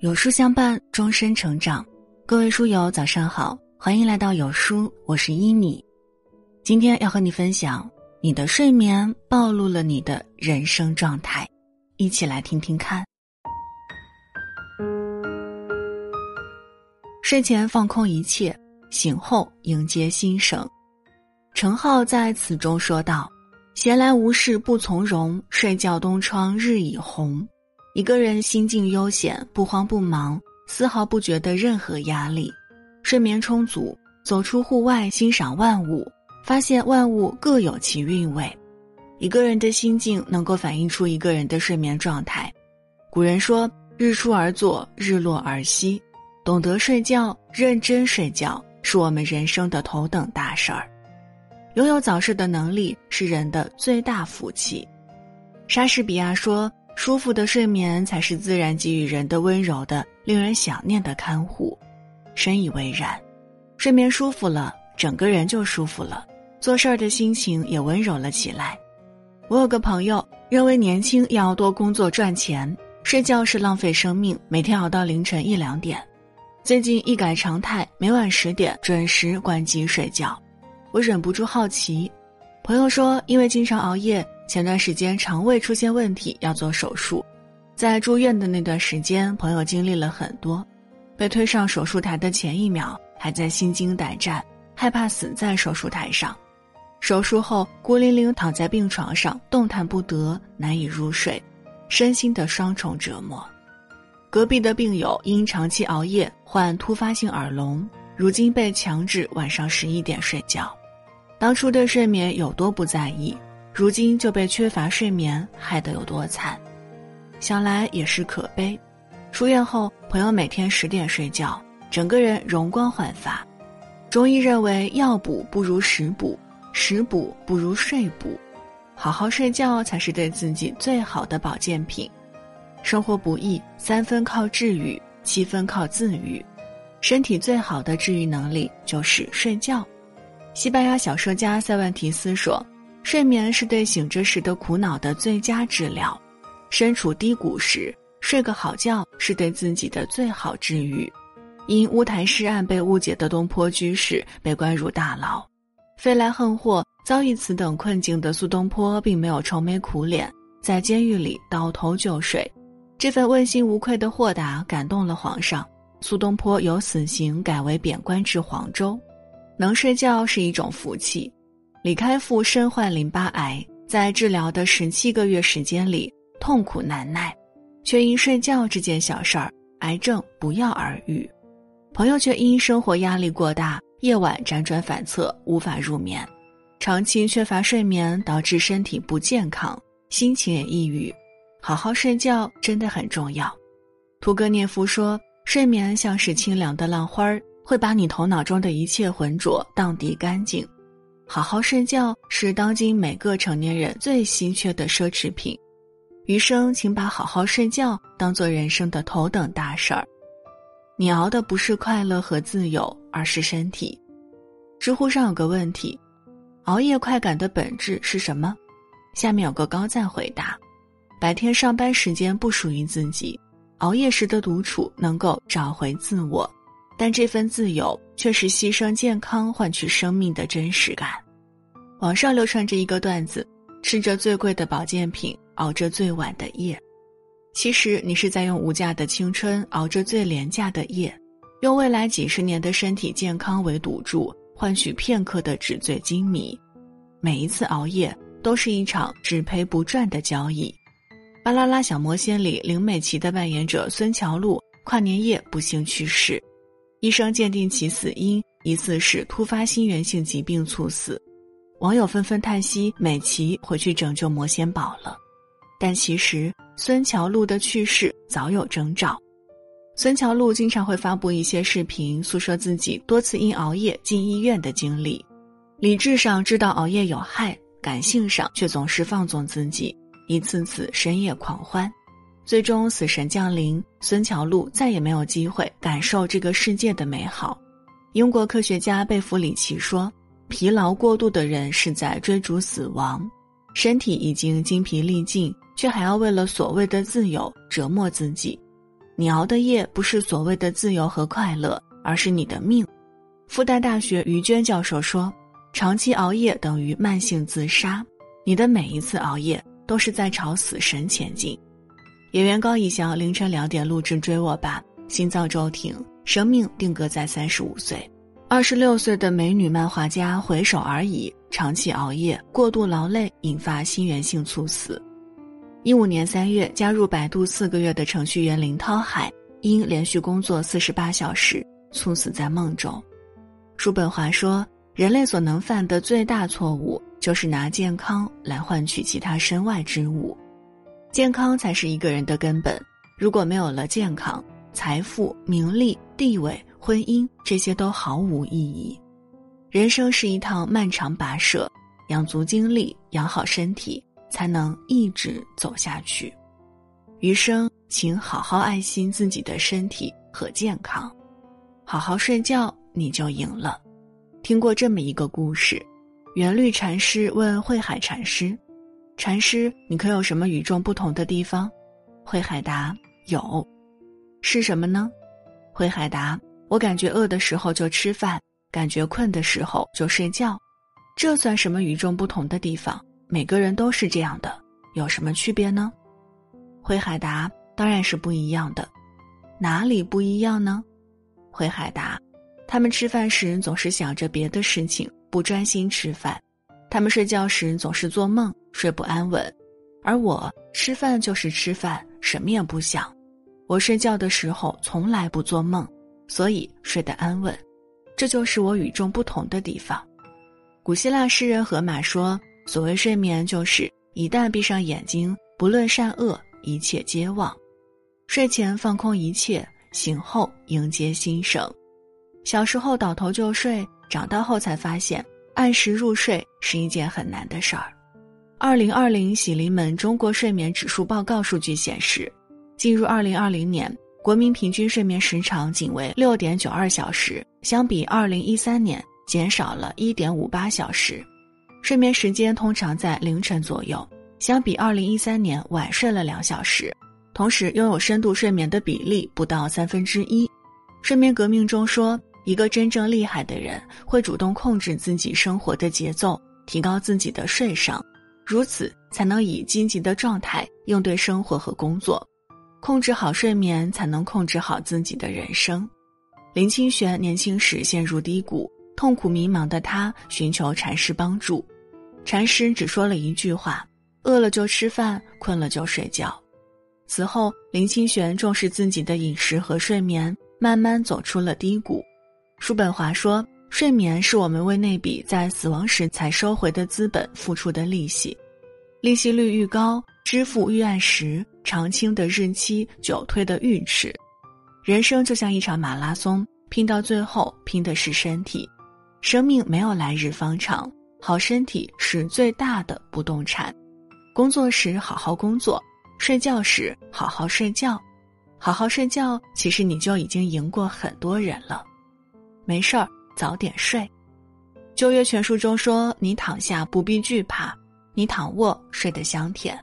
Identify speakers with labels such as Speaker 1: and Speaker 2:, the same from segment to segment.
Speaker 1: 有书相伴，终身成长。各位书友，早上好，欢迎来到有书，我是伊米。今天要和你分享，你的睡眠暴露了你的人生状态，一起来听听看。睡前放空一切，醒后迎接新生。程浩在此中说道：“闲来无事不从容，睡觉东窗日已红。”一个人心境悠闲，不慌不忙，丝毫不觉得任何压力，睡眠充足，走出户外欣赏万物，发现万物各有其韵味。一个人的心境能够反映出一个人的睡眠状态。古人说：“日出而作，日落而息。”懂得睡觉，认真睡觉，是我们人生的头等大事儿。拥有早睡的能力是人的最大福气。莎士比亚说。舒服的睡眠才是自然给予人的温柔的、令人想念的看护，深以为然。睡眠舒服了，整个人就舒服了，做事儿的心情也温柔了起来。我有个朋友认为年轻要多工作赚钱，睡觉是浪费生命，每天熬到凌晨一两点。最近一改常态，每晚十点准时关机睡觉。我忍不住好奇，朋友说因为经常熬夜。前段时间肠胃出现问题，要做手术，在住院的那段时间，朋友经历了很多。被推上手术台的前一秒，还在心惊胆战，害怕死在手术台上；手术后，孤零零躺在病床上，动弹不得，难以入睡，身心的双重折磨。隔壁的病友因长期熬夜患突发性耳聋，如今被强制晚上十一点睡觉。当初对睡眠有多不在意？如今就被缺乏睡眠害得有多惨，想来也是可悲。出院后，朋友每天十点睡觉，整个人容光焕发。中医认为，药补不如食补，食补不如睡补，好好睡觉才是对自己最好的保健品。生活不易，三分靠治愈，七分靠自愈。身体最好的治愈能力就是睡觉。西班牙小说家塞万提斯说。睡眠是对醒着时的苦恼的最佳治疗，身处低谷时睡个好觉是对自己的最好治愈。因乌台诗案被误解的东坡居士被关入大牢，飞来横祸遭遇此等困境的苏东坡并没有愁眉苦脸，在监狱里倒头就睡。这份问心无愧的豁达感动了皇上，苏东坡由死刑改为贬官至黄州。能睡觉是一种福气。李开复身患淋巴癌，在治疗的十七个月时间里痛苦难耐，却因睡觉这件小事儿，癌症不药而愈。朋友却因生活压力过大，夜晚辗转反侧，无法入眠，长期缺乏睡眠导致身体不健康，心情也抑郁。好好睡觉真的很重要。屠格涅夫说：“睡眠像是清凉的浪花儿，会把你头脑中的一切浑浊荡涤干净。”好好睡觉是当今每个成年人最稀缺的奢侈品，余生请把好好睡觉当做人生的头等大事儿。你熬的不是快乐和自由，而是身体。知乎上有个问题：熬夜快感的本质是什么？下面有个高赞回答：白天上班时间不属于自己，熬夜时的独处能够找回自我。但这份自由却是牺牲健康换取生命的真实感。网上流传着一个段子：吃着最贵的保健品，熬着最晚的夜。其实你是在用无价的青春熬着最廉价的夜，用未来几十年的身体健康为赌注，换取片刻的纸醉金迷。每一次熬夜都是一场只赔不赚的交易。《巴啦啦小魔仙》里，林美琪的扮演者孙乔璐跨年夜不幸去世。医生鉴定其死因疑似是突发心源性疾病猝死，网友纷纷叹息：美琪回去拯救魔仙堡了。但其实孙乔璐的去世早有征兆。孙乔璐经常会发布一些视频，诉说自己多次因熬夜进医院的经历。理智上知道熬夜有害，感性上却总是放纵自己，一次次深夜狂欢。最终，死神降临，孙乔璐再也没有机会感受这个世界的美好。英国科学家贝弗里奇说：“疲劳过度的人是在追逐死亡，身体已经精疲力尽，却还要为了所谓的自由折磨自己。你熬的夜不是所谓的自由和快乐，而是你的命。复旦大学于娟教授说：“长期熬夜等于慢性自杀，你的每一次熬夜都是在朝死神前进。”演员高以翔凌晨两点录制《追我吧》，心脏骤停，生命定格在三十五岁。二十六岁的美女漫画家回首而已，长期熬夜、过度劳累引发心源性猝死。一五年三月，加入百度四个月的程序员林涛海因连续工作四十八小时猝死在梦中。叔本华说：“人类所能犯的最大错误，就是拿健康来换取其他身外之物。健康才是一个人的根本。如果没有了健康，财富、名利、地位、婚姻这些都毫无意义。人生是一趟漫长跋涉，养足精力，养好身体。”才能一直走下去。余生，请好好爱惜自己的身体和健康，好好睡觉，你就赢了。听过这么一个故事：圆律禅师问慧海禅师：“禅师，你可有什么与众不同的地方？”慧海答：“有，是什么呢？”慧海答：“我感觉饿的时候就吃饭，感觉困的时候就睡觉，这算什么与众不同的地方？”每个人都是这样的，有什么区别呢？慧海答：“当然是不一样的，哪里不一样呢？”慧海答：“他们吃饭时总是想着别的事情，不专心吃饭；他们睡觉时总是做梦，睡不安稳；而我吃饭就是吃饭，什么也不想。我睡觉的时候从来不做梦，所以睡得安稳。这就是我与众不同的地方。”古希腊诗人荷马说。所谓睡眠，就是一旦闭上眼睛，不论善恶，一切皆忘。睡前放空一切，醒后迎接新生。小时候倒头就睡，长大后才发现按时入睡是一件很难的事儿。二零二零喜临门中国睡眠指数报告数据显示，进入二零二零年，国民平均睡眠时长仅为六点九二小时，相比二零一三年减少了一点五八小时。睡眠时间通常在凌晨左右，相比二零一三年晚睡了两小时。同时，拥有深度睡眠的比例不到三分之一。睡眠革命中说，一个真正厉害的人会主动控制自己生活的节奏，提高自己的睡上，如此才能以积极的状态应对生活和工作。控制好睡眠，才能控制好自己的人生。林清玄年轻时陷入低谷，痛苦迷茫的他寻求禅师帮助。禅师只说了一句话：“饿了就吃饭，困了就睡觉。”此后，林清玄重视自己的饮食和睡眠，慢慢走出了低谷。叔本华说：“睡眠是我们为那笔在死亡时才收回的资本付出的利息，利息率愈高，支付愈按时，长青的日期久推的愈迟。人生就像一场马拉松，拼到最后，拼的是身体。生命没有来日方长。”好身体是最大的不动产，工作时好好工作，睡觉时好好睡觉，好好睡觉，其实你就已经赢过很多人了。没事儿，早点睡。《旧约全书》中说：“你躺下不必惧怕，你躺卧睡得香甜。”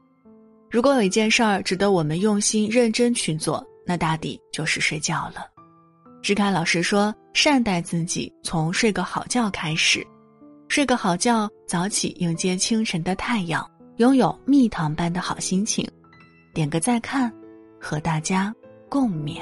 Speaker 1: 如果有一件事儿值得我们用心认真去做，那大抵就是睡觉了。志凯老师说：“善待自己，从睡个好觉开始。”睡个好觉，早起迎接清晨的太阳，拥有蜜糖般的好心情。点个再看，和大家共勉。